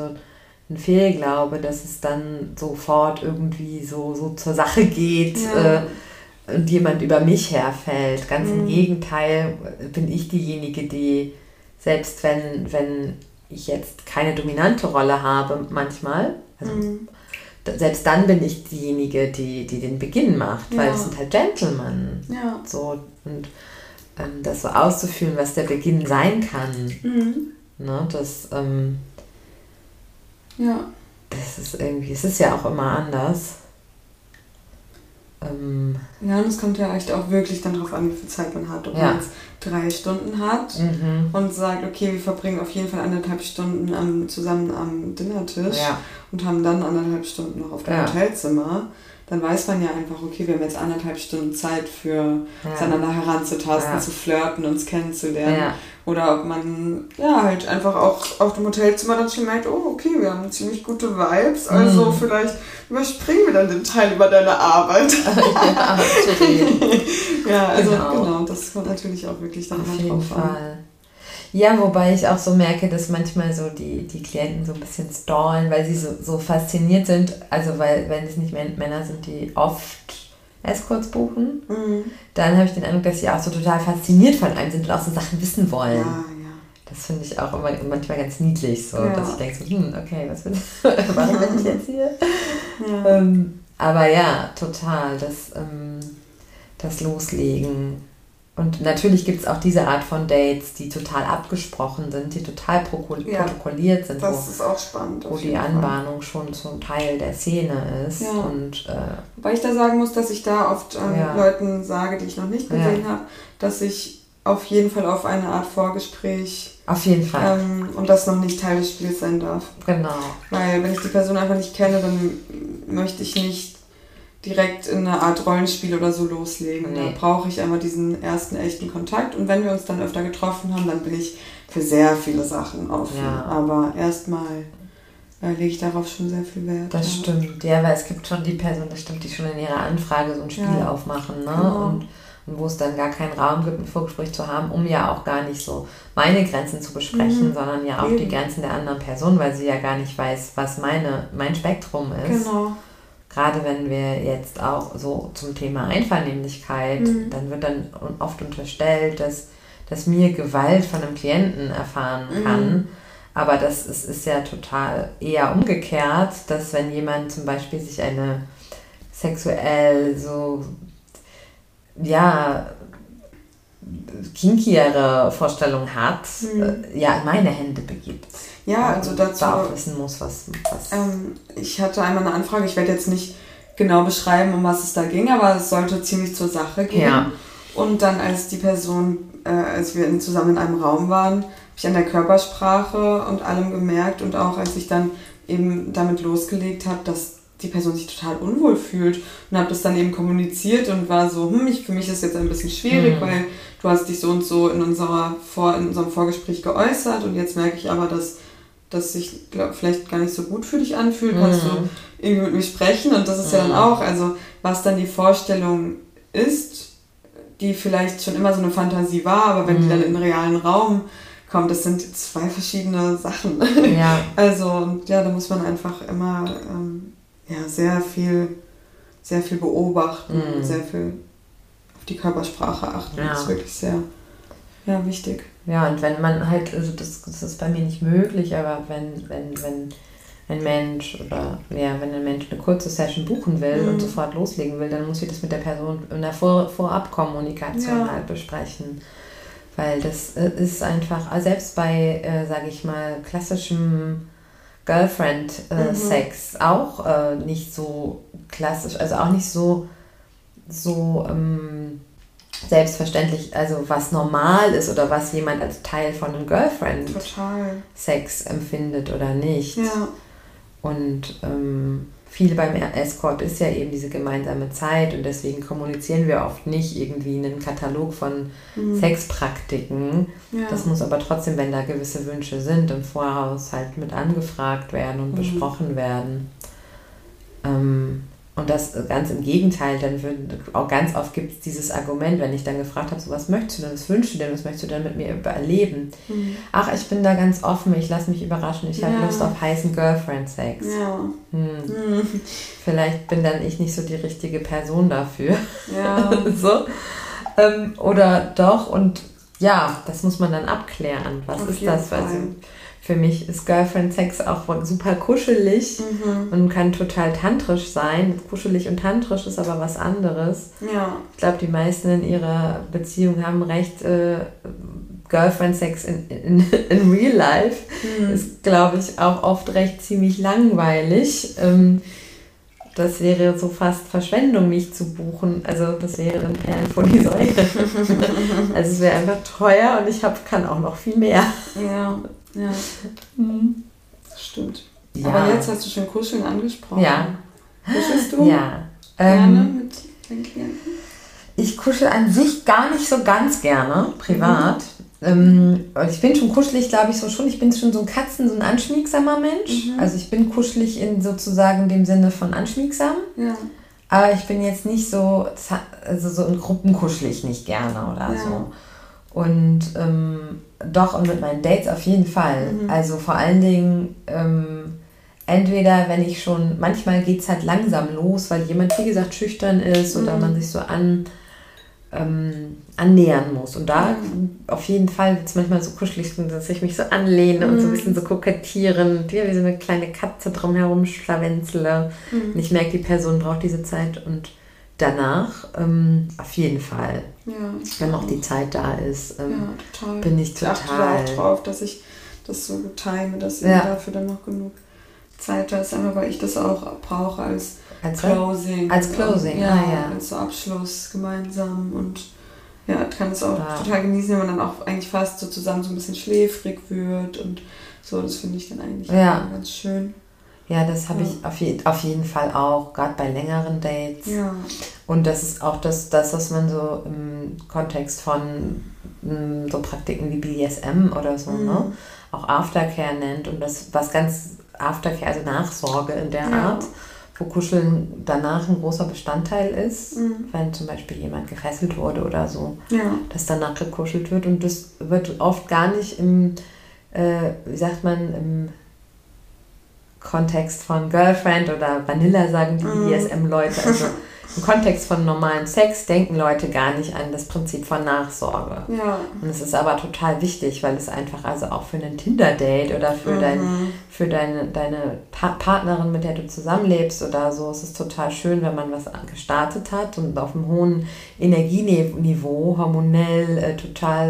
ein Fehlglaube, dass es dann sofort irgendwie so, so zur Sache geht Ja. äh, und jemand über mich herfällt. Ganz im Mhm. Gegenteil bin ich diejenige, die selbst wenn, wenn ich jetzt keine dominante Rolle habe manchmal, also Mhm. selbst dann bin ich diejenige, die, die den Beginn macht, weil Ja. es sind halt Gentlemen. Ja. So, und ähm, das so auszuführen, was der Beginn sein kann, Mhm. ne, das, ähm, Ja. das ist irgendwie, es ist ja auch immer anders. Ähm, Ja, und es kommt ja echt auch wirklich dann darauf an, wie viel Zeit man hat. Ob Ja. man jetzt drei Stunden hat mhm. und sagt, okay, wir verbringen auf jeden Fall anderthalb Stunden am, zusammen am Dinnertisch Ja, und haben dann anderthalb Stunden noch auf dem Ja. Hotelzimmer, dann weiß man ja einfach, okay, wir haben jetzt anderthalb Stunden Zeit für ja, einander heranzutasten, Ja. zu flirten, uns kennenzulernen. ja, Oder ob man ja halt einfach auch auf dem Hotelzimmer dann schon merkt, oh okay, wir haben ziemlich gute Vibes, also Mhm. vielleicht überspringen wir dann den Teil über deine Arbeit. ja, ja, also Genau. genau. das kommt natürlich auch wirklich dann Auf jeden drauf an. Ja, wobei ich auch so merke, dass manchmal so die, die Klienten so ein bisschen stallen, weil sie so, so fasziniert sind. Also, weil, wenn es nicht Män- Männer sind, die oft Escorts buchen, Mhm. dann habe ich den Eindruck, dass sie auch so total fasziniert von einem sind und auch so Sachen wissen wollen. Ja, ja. Das finde ich auch immer manchmal ganz niedlich, so, Ja. dass ich denke so, hm, okay, was will warum bin ich jetzt hier? Ähm, aber ja, total, das, ähm, das Loslegen. Und natürlich gibt es auch diese Art von Dates, die total abgesprochen sind, die total prokol- Ja, protokolliert sind, Das wo, ist auch spannend. wo die. Anbahnung schon zum Teil der Szene ist. Ja. Und äh, Wobei ich da sagen muss, dass ich da oft ähm, Ja. Leuten sage, die ich noch nicht gesehen habe, dass ich auf jeden Fall auf eine Art Vorgespräch auf jeden Fall, ähm, und das noch nicht Teil des Spiels sein darf. genau. Weil wenn ich die Person einfach nicht kenne, dann möchte ich nicht direkt in eine Art Rollenspiel oder so loslegen. Nee. Da brauche ich einmal diesen ersten echten Kontakt und wenn wir uns dann öfter getroffen haben, dann bin ich für sehr viele Sachen offen. Ja. Aber erstmal äh, lege ich darauf schon sehr viel Wert. Das ja. stimmt, ja, weil es gibt schon die Person, das stimmt, die schon in ihrer Anfrage so ein Spiel Ja. aufmachen, ne? Genau. Und, und wo es dann gar keinen Raum gibt, ein Vorgespräch zu haben, um ja auch gar nicht so meine Grenzen zu besprechen, Mhm. sondern ja auch die Eben. Grenzen der anderen Person, weil sie ja gar nicht weiß, was meine, mein Spektrum ist. Genau. Gerade wenn wir jetzt auch so zum Thema Einvernehmlichkeit, Mhm. dann wird dann oft unterstellt, dass, dass mir Gewalt von einem Klienten erfahren Mhm. kann. Aber das ist, ist ja total eher umgekehrt, dass wenn jemand zum Beispiel sich eine sexuell so, ja, kinkiere Vorstellung hat, Mhm. äh, ja, in meine Hände begibt. Ja, also dazu. Da wissen muss, was. was Ähm, ich hatte einmal eine Anfrage, ich werde jetzt nicht genau beschreiben, um was es da ging, aber es sollte ziemlich zur Sache gehen. Ja. Und dann, als die Person, äh, als wir zusammen in einem Raum waren, habe ich an der Körpersprache und allem gemerkt und auch als ich dann eben damit losgelegt habe, dass die Person sich total unwohl fühlt und habe das dann eben kommuniziert und war so, hm, ich, für mich ist jetzt ein bisschen schwierig, Mhm. weil du hast dich so und so in, unserer Vor, in unserem Vorgespräch geäußert und jetzt merke ich aber, dass das sich glaub, vielleicht gar nicht so gut für dich anfühlt. Kannst du Mhm. irgendwie mit mir sprechen und das ist ja dann Mhm. auch, also was dann die Vorstellung ist, die vielleicht schon immer so eine Fantasie war, aber wenn die Mhm. dann in den realen Raum kommt, das sind zwei verschiedene Sachen. ja. Also und ja, da muss man einfach immer ähm, ja, sehr viel, sehr viel beobachten Mhm. und sehr viel auf die Körpersprache achten. Ja. Das ist wirklich sehr ja, wichtig. Ja, und wenn man halt, also das, das ist bei mir nicht möglich, aber wenn, wenn, wenn ein Mensch oder ja, wenn ein Mensch eine kurze Session buchen will Mhm. und sofort loslegen will, dann muss ich das mit der Person in der Vor Vorabkommunikation Ja. halt besprechen. Weil das äh, ist einfach, also selbst bei, äh, sage ich mal, klassischem Girlfriend-Sex auch äh, nicht so klassisch, also auch nicht so, so ähm, selbstverständlich, also was normal ist oder was jemand als Teil von einem Girlfriend-Sex empfindet oder nicht. Ja. Und ähm, viel beim Escort ist ja eben diese gemeinsame Zeit und deswegen kommunizieren wir oft nicht irgendwie einen Katalog von Mhm. Sexpraktiken. Ja. Das muss aber trotzdem, wenn da gewisse Wünsche sind, im Voraus halt mit angefragt werden und Mhm. besprochen werden. Ähm, und das ganz im Gegenteil, dann wird auch ganz oft gibt es dieses Argument, wenn ich dann gefragt habe, so was möchtest du denn, was wünschst du denn, was möchtest du denn mit mir über- erleben? Mhm. Ach, ich bin da ganz offen, ich lasse mich überraschen, ich habe Ja. Lust auf heißen Girlfriend-Sex. Ja. Hm. Mhm. Vielleicht bin dann ich nicht so die richtige Person dafür. Ja. so. Ähm, oder doch und ja, das muss man dann abklären. Was Auf ist das? Also. Für mich ist Girlfriend-Sex auch super kuschelig Mhm. und kann total tantrisch sein. Kuschelig und tantrisch ist aber was anderes. Ja. Ich glaube, die meisten in ihrer Beziehung haben recht äh, Girlfriend-Sex in, in, in real life. Mhm. Ist, glaube ich, auch oft recht ziemlich langweilig. Ähm, das wäre so fast Verschwendung, mich zu buchen. Also das wäre ein Perlen vor die Säule. also es wäre einfach teuer und ich hab, kann auch noch viel mehr. Ja. Ja. Das stimmt. Ja. Aber jetzt hast du schon Kuscheln angesprochen. Ja. Kuschelst du Ja. gerne Ähm, mit deinen Klienten? ich kuschel an sich gar nicht so ganz gerne, privat. Ähm, und ich bin schon kuschelig, glaube ich, so schon. Ich bin schon so ein Katzen, so ein anschmiegsamer Mensch. Mhm. Also ich bin kuschelig in sozusagen dem Sinne von anschmiegsam. Ja. Aber ich bin jetzt nicht so, also so in Gruppen kuschel ich nicht gerne oder Ja. so. Und ähm, doch, und mit meinen Dates auf jeden Fall. Mhm. Also vor allen Dingen, ähm, entweder wenn ich schon, manchmal geht es halt langsam los, weil jemand, wie gesagt, schüchtern ist oder Mhm. man sich so an, ähm, annähern muss. Und da Ja. auf jeden Fall wird es manchmal so kuschelig, dass ich mich so anlehne und so ein Mhm. bisschen so kokettieren, wie so eine kleine Katze drumherum schlawenzle. Mhm. Und ich merke, die Person braucht diese Zeit und danach ähm, auf jeden Fall, Ja. wenn auch die Zeit da ist, ähm, Ja, total. bin ich Ich achte da total. auch drauf, dass ich das so time, dass Ja. dafür dann noch genug Zeit da ist, einfach weil ich das auch brauche als Als Closing. Als Closing, ja, ah, ja. Als so Abschluss gemeinsam und ja, kann es auch Ja. total genießen, wenn man dann auch eigentlich fast so zusammen so ein bisschen schläfrig wird und so, das finde ich dann eigentlich Ja. ganz schön. Ja, das habe Ja. ich auf, je auf jeden Fall auch, gerade bei längeren Dates. Ja. Und das ist auch das, das, was man so im Kontext von mm, so Praktiken wie BDSM oder so, Mhm. ne? auch Aftercare nennt und das, was ganz Aftercare, also Nachsorge in der Ja. Art, wo Kuscheln danach ein großer Bestandteil ist, Mhm. wenn zum Beispiel jemand gefesselt wurde oder so. Ja. dass danach gekuschelt wird und das wird oft gar nicht im, äh, wie sagt man, im Kontext von Girlfriend oder Vanilla sagen die Mhm. BDSM-Leute. Also im Kontext von normalen Sex denken Leute gar nicht an das Prinzip von Nachsorge. Ja. Und es ist aber total wichtig, weil es einfach also auch für einen Tinder-Date oder für, dein, Mhm. für deine, deine Pa- Partnerin, mit der du zusammenlebst oder so, es ist total schön, wenn man was gestartet hat und auf einem hohen Energieniveau, hormonell äh, total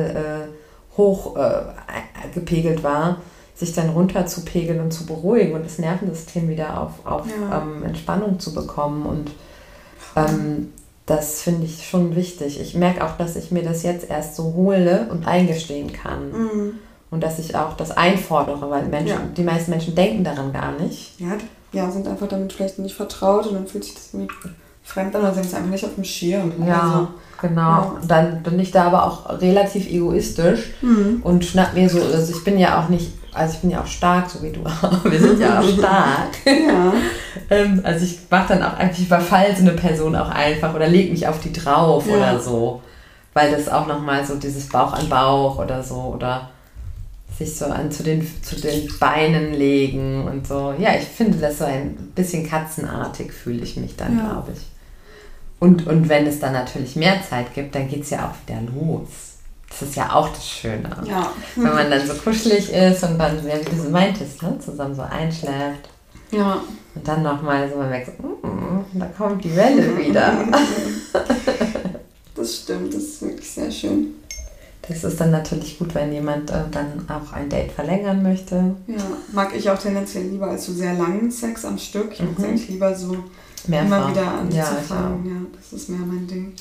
äh, hoch äh, gepegelt war, sich dann runter zu pegeln und zu beruhigen und das Nervensystem wieder auf, auf Ja. ähm, Entspannung zu bekommen. Und ähm, das finde ich schon wichtig. Ich merke auch, dass ich mir das jetzt erst so hole und eingestehen kann. Mhm. Und dass ich auch das einfordere, weil Menschen, Ja. die meisten Menschen denken daran gar nicht. Ja, ja, sind einfach damit vielleicht nicht vertraut und dann fühlt sich das irgendwie fremd an oder sie haben es einfach nicht auf dem Schirm. Also, genau. Ja. Dann bin ich da aber auch relativ egoistisch Mhm. und schnapp mir so, also ich bin ja auch nicht, also ich bin ja auch stark, so wie du. Wir sind ja auch stark. Ja. Ähm, also ich mache dann auch einfach, ich überfall so eine Person auch einfach oder leg mich auf die drauf Ja. oder so. Weil das auch nochmal so dieses Bauch an Bauch oder so oder sich so an zu den, zu den Beinen legen und so. Ja, ich finde das so ein bisschen katzenartig, fühle ich mich dann, Ja. glaube ich. Und, und wenn es dann natürlich mehr Zeit gibt, dann geht es ja auch wieder los. Das ist ja auch das Schöne. Ja. Wenn man dann so kuschelig ist und dann, ja, wie du so meintest, ne, zusammen so einschläft. Ja. Und dann nochmal so, man merkt so, mm, da kommt die Welle wieder. das stimmt, das ist wirklich sehr schön. Das ist dann natürlich gut, wenn jemand äh, dann auch ein Date verlängern möchte. Ja, mag ich auch tendenziell lieber als so sehr langen Sex am Stück. Ich mag es Mhm. eigentlich lieber so Mehrfach. immer wieder Ja, anzufangen. ich Ja, das ist mehr mein Ding.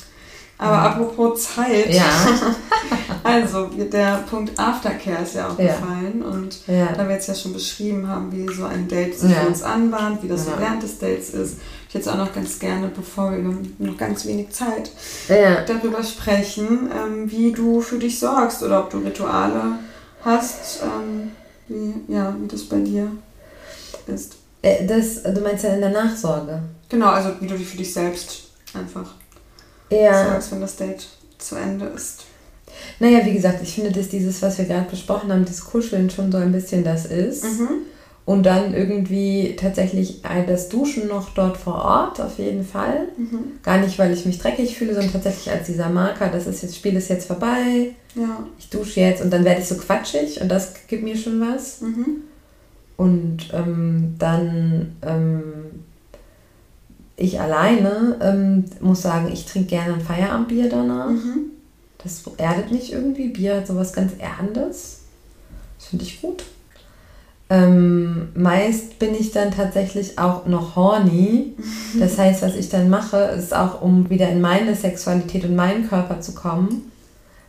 Aber Ja. apropos Zeit, Ja, also der Punkt Aftercare ist ja auch Ja. gefallen und da wir jetzt ja schon beschrieben haben, wie so ein Date sich für uns anbahnt, wie das so Ja. während des Dates ist, ich jetzt auch noch ganz gerne, bevor wir noch ganz wenig Zeit, darüber sprechen, ähm, wie du für dich sorgst oder ob du Rituale hast, ähm, wie, ja, wie das bei dir ist. Äh, Das, du meinst ja in der Nachsorge. Genau, also wie du dich für dich selbst einfach Ja. sorgst, wenn das Date zu Ende ist. Naja, wie gesagt, ich finde, dass dieses, was wir gerade besprochen haben, das Kuscheln schon so ein bisschen das ist. Mhm. Und dann irgendwie tatsächlich äh, das Duschen noch dort vor Ort, auf jeden Fall. Mhm. Gar nicht, weil ich mich dreckig fühle, sondern tatsächlich als dieser Marker, das ist jetzt, Spiel ist jetzt vorbei, Ja. ich dusche jetzt und dann werde ich so quatschig und das gibt mir schon was. Mhm. Und ähm, dann ähm, ich alleine ähm, muss sagen, ich trinke gerne ein Feierabendbier danach. Mhm. Das erdet mich irgendwie. Bier hat sowas ganz Erdendes. Das finde ich gut. Ähm, meist bin ich dann tatsächlich auch noch horny. Das heißt, was ich dann mache, ist auch, um wieder in meine Sexualität und meinen Körper zu kommen.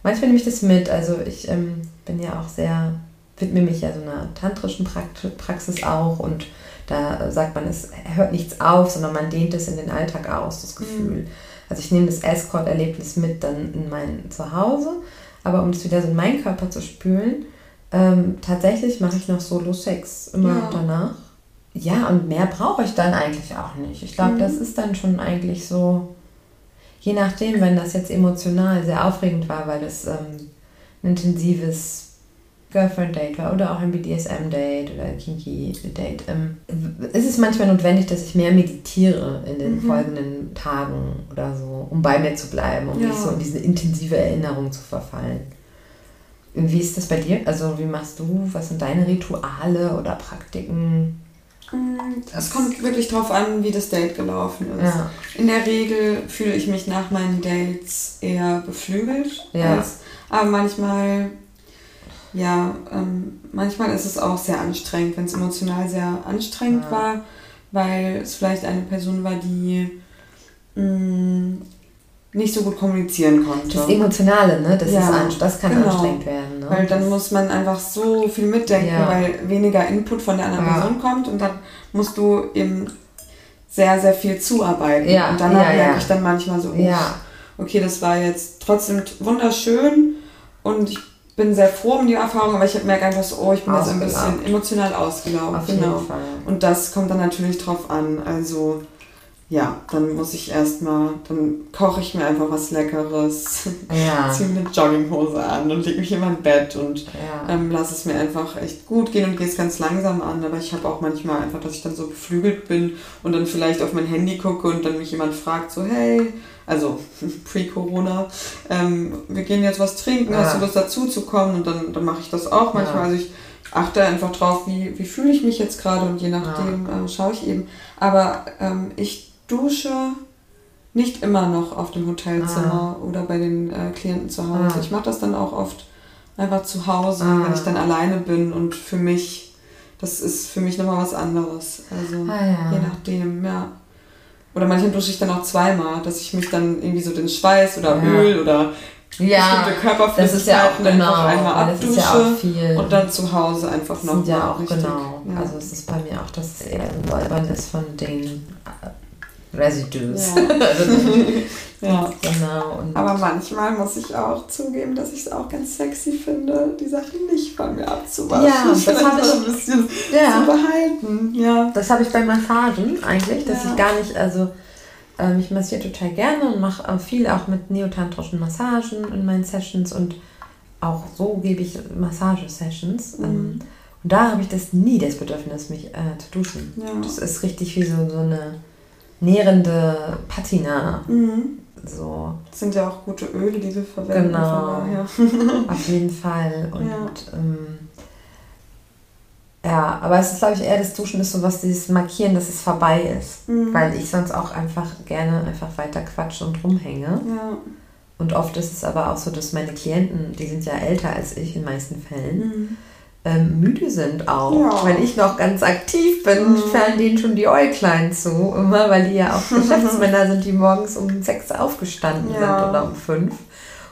Manchmal nehme ich das mit. Also ich ähm, bin ja auch sehr, widme mich ja so einer tantrischen Praxis auch und da sagt man, es hört nichts auf, sondern man dehnt es in den Alltag aus, das Gefühl. Also ich nehme das Escort-Erlebnis mit dann in mein Zuhause, aber um das wieder so in meinen Körper zu spülen, ähm, tatsächlich mache ich noch Solo-Sex immer Ja. danach. Ja, und mehr brauche ich dann eigentlich auch nicht. Ich glaube, Mhm. das ist dann schon eigentlich so, je nachdem, wenn das jetzt emotional sehr aufregend war, weil es ähm, ein intensives Girlfriend-Date war oder auch ein BDSM-Date oder ein Kinky-Date, ähm, ist es manchmal notwendig, dass ich mehr meditiere in den Mhm. folgenden Tagen oder so, um bei mir zu bleiben, um Ja. nicht so in diese intensive Erinnerung zu verfallen. Wie ist das bei dir? Also wie machst du? Was sind deine Rituale oder Praktiken? Mm, Es kommt wirklich drauf an, wie das Date gelaufen ist. Ja, In der Regel fühle ich mich nach meinen Dates eher beflügelt. Ja. Als, aber manchmal, ja, ähm, manchmal ist es auch sehr anstrengend, wenn es emotional sehr anstrengend Ja. war, weil es vielleicht eine Person war, die mh, nicht so gut kommunizieren konnte. das Emotionale, ne? Das, Ja, ist das kann genau. anstrengend werden. Ne? Weil dann muss man einfach so viel mitdenken, Ja. weil weniger Input von der anderen. Person kommt und dann musst du eben sehr, sehr viel zuarbeiten. Und danach merke ich dann manchmal so, okay, das war jetzt trotzdem wunderschön und ich bin sehr froh um die Erfahrung, aber ich merke einfach so, oh, ich bin jetzt ein bisschen emotional ausgelaugt. auf genau. Und das kommt dann natürlich drauf an. Also ja, dann muss ich erstmal, dann koche ich mir einfach was Leckeres, Ja, ziehe mir eine Jogginghose an und lege mich in mein Bett und ja. ähm, lass es mir einfach echt gut gehen und gehe es ganz langsam an. Aber ich habe auch manchmal einfach, dass ich dann so beflügelt bin und dann vielleicht auf mein Handy gucke und dann mich jemand fragt, so, hey, also pre-Corona, ähm, wir gehen jetzt was trinken, hast Ja. du Lust dazu zu kommen? Und dann, dann mache ich das auch manchmal. Ja. Also ich achte einfach drauf, wie, wie fühle ich mich jetzt gerade und je nachdem ähm, schaue ich eben. Aber ähm, ich dusche nicht immer noch auf dem Hotelzimmer oder bei den äh, Klienten zu Hause. Ah. Ich mache das dann auch oft einfach zu Hause, Ah. wenn ich dann alleine bin und für mich, das ist für mich nochmal was anderes. Also Ah, ja. je nachdem, ja. Oder manchmal dusche ich dann auch zweimal, dass ich mich dann irgendwie so den Schweiß oder Ja. Öl oder ja, bestimmte ist ja auch Körperflüssigkeiten genau, einfach einmal abdusche ja und dann zu Hause einfach noch ja auch richtig. genau. Also es ist bei mir auch, dass es eher ein Säubern ist von den äh, Residues. Ja. genau. Aber manchmal muss ich auch zugeben, dass ich es auch ganz sexy finde, die Sachen nicht bei mir abzuwaschen. Ja, das Vielleicht hab ich- ein bisschen zu ja, behalten. Ja. das habe ich bei Massagen eigentlich, dass Ja. ich gar nicht, also ähm, ich massiere total gerne und mache äh, viel auch mit neotantrischen Massagen in meinen Sessions und auch so gebe ich Massagesessions. Ähm, Mhm. und da habe ich das nie das Bedürfnis, mich äh, zu duschen. Ja. Das ist richtig wie so, so eine nährende Patina. Mhm. So, Das sind ja auch gute Öle, die wir verwenden. Genau. Auf jeden Fall. Und Ja. ähm, Ja, aber es ist, glaube ich, eher das Duschen ist sowas, dieses Markieren, dass es vorbei ist. Mhm. Weil ich sonst auch einfach gerne einfach weiter quatsche und rumhänge. Ja. Und oft ist es aber auch so, dass meine Klienten, die sind ja älter als ich in den meisten Fällen, Mhm. Ähm, müde sind auch. Ja. Wenn ich noch ganz aktiv bin, Mhm. fallen denen schon die Äuglein zu, immer, weil die ja auch Geschäftsmänner sind, die morgens um sechs aufgestanden Ja. sind oder um fünf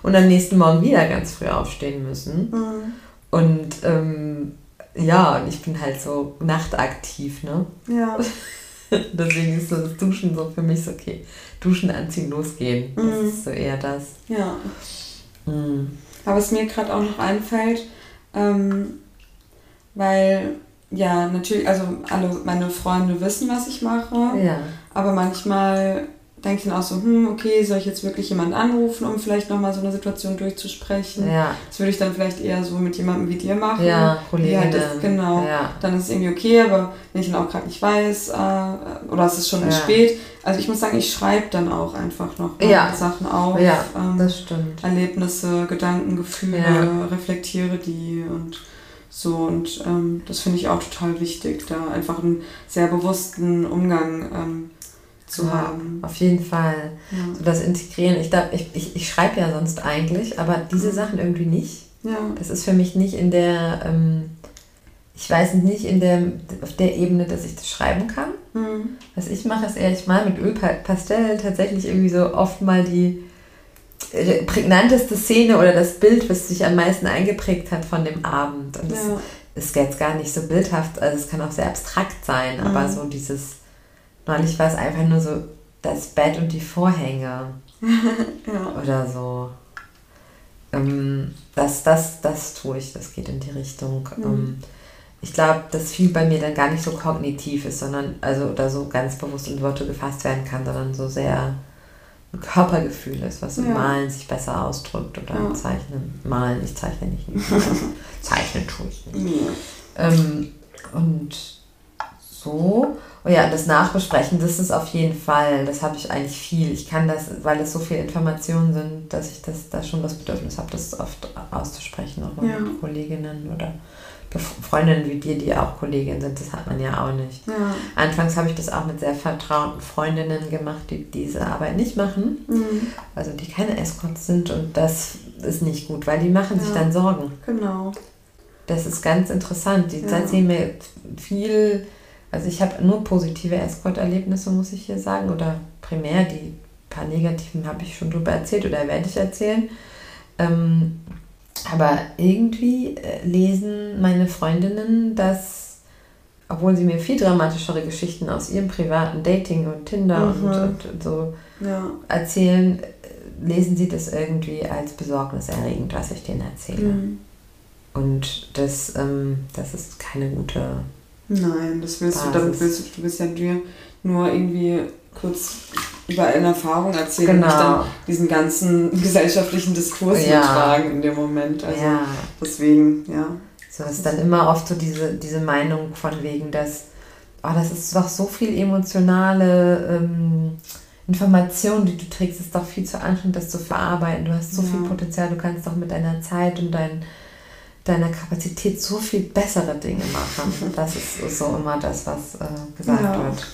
und am nächsten Morgen wieder ganz früh aufstehen müssen. Mhm. Und ähm, ja, und ich bin halt so nachtaktiv, ne? Ja. Deswegen ist das Duschen so für mich so, okay, Duschen, anziehen, losgehen. Das Mhm. ist so eher das. Ja. Mhm. Aber was mir gerade auch noch einfällt, ähm, weil ja, natürlich, also alle meine Freunde wissen, was ich mache, Ja. aber manchmal denke ich dann auch so, hm, okay, soll ich jetzt wirklich jemanden anrufen, um vielleicht nochmal so eine Situation durchzusprechen? Ja, Das würde ich dann vielleicht eher so mit jemandem wie dir machen. ja, die Kolleginnen. halt das, genau. Ja. Dann ist es irgendwie okay, aber wenn ich dann auch gerade nicht weiß, äh, oder es ist schon Ja. spät. Also ich muss sagen, ich schreibe dann auch einfach noch Ja. Sachen auf. Ja, ähm, Das stimmt. Erlebnisse, Gedanken, Gefühle, reflektiere die und so. Und ähm, das finde ich auch total wichtig, da einfach einen sehr bewussten Umgang ähm, zu Ja, haben. Auf jeden Fall. Ja. So das Integrieren. Ich, glaub, ich, ich, ich schreibe ja sonst eigentlich, aber diese Sachen irgendwie nicht. ja. Das ist für mich nicht in der, ähm, ich weiß nicht, in der, auf der Ebene, dass ich das schreiben kann. Mhm. Was ich mache, ist eher, ich mal mit Ölpastell tatsächlich irgendwie so oft mal die prägnanteste Szene oder das Bild, was sich am meisten eingeprägt hat von dem Abend. Und das Ja. ist jetzt gar nicht so bildhaft, also es kann auch sehr abstrakt sein, aber Mhm. so dieses, neulich war es einfach nur so das Bett und die Vorhänge ja. oder so. Ähm, das, das, das tue ich, das geht in die Richtung. Mhm. Ähm, ich glaube, dass viel bei mir dann gar nicht so kognitiv ist, sondern, also, oder so ganz bewusst in Worte gefasst werden kann, sondern so sehr Körpergefühl ist, was im Ja. Malen sich besser ausdrückt oder Ja. im Zeichnen. Malen, ich zeichne nicht. Zeichnen tue ich nicht. Ja. Ähm, und so, oh ja, das Nachbesprechen, das ist auf jeden Fall, das habe ich eigentlich viel. Ich kann das, weil es so viele Informationen sind, dass ich das da schon das Bedürfnis habe, das oft auszusprechen, auch mit Kolleginnen oder Freundinnen wie dir, die auch Kolleginnen sind, das hat man ja auch nicht. Ja. Anfangs habe ich das auch mit sehr vertrauten Freundinnen gemacht, die diese Arbeit nicht machen, Mhm. also die keine Escorts sind und das ist nicht gut, weil die machen sich Ja. dann Sorgen. Genau. Das ist ganz interessant. Die Ja. erzählen mir viel, also ich habe nur positive Escort-Erlebnisse, muss ich hier sagen, oder primär, die paar negativen habe ich schon drüber erzählt oder werde ich erzählen. Ähm, aber irgendwie äh, lesen meine Freundinnen, dass, obwohl sie mir viel dramatischere Geschichten aus ihrem privaten Dating und Tinder Mhm. und, und, und so Ja. erzählen, äh, lesen sie das irgendwie als besorgniserregend, was ich denen erzähle. Mhm. Und das, ähm, das ist keine gute. Nein, das willst du, Basis. damit willst du, du willst ja dir nur irgendwie kurz über eine Erfahrung erzählen und Genau. nicht dann diesen ganzen gesellschaftlichen Diskurs Ja. mittragen in dem Moment. Also ja. deswegen, ja. So ist dann immer oft so diese, diese Meinung von wegen, dass, oh, das ist doch so viel emotionale ähm, Information, die du trägst, ist doch viel zu anstrengend, das zu verarbeiten. Du hast so Ja. viel Potenzial, du kannst doch mit deiner Zeit und dein, deiner Kapazität so viel bessere Dinge machen. Das ist so immer das, was äh, gesagt Ja. wird.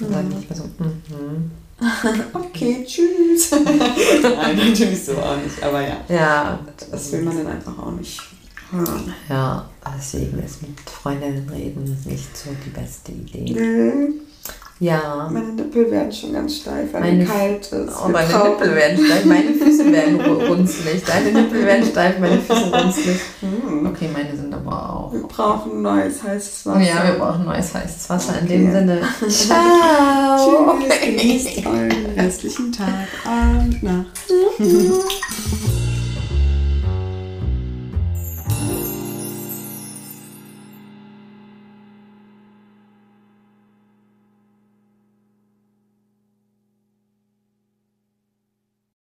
Und dann bin ich mir so, mhm. Okay, tschüss. Nein, natürlich so auch nicht, aber ja. Ja, Das will man dann einfach auch nicht hören. Ja, deswegen ist mit Freundinnen reden nicht so die beste Idee. Nee, Ja. Meine Nippel werden schon ganz steif, weil Meine- mir kalt ist. Oh, meine brauchen- Nippel werden steif, meine Füße werden ru- runzlig. Deine Nippel werden steif, meine Füße runzlig. Hm. Okay, meine sind aber auch. Wir brauchen neues heißes Wasser. Ja, wir brauchen neues heißes Wasser. In Okay. dem Sinne. Ciao. Tschüss, genießt euren restlichen Tag, Abend, Nacht.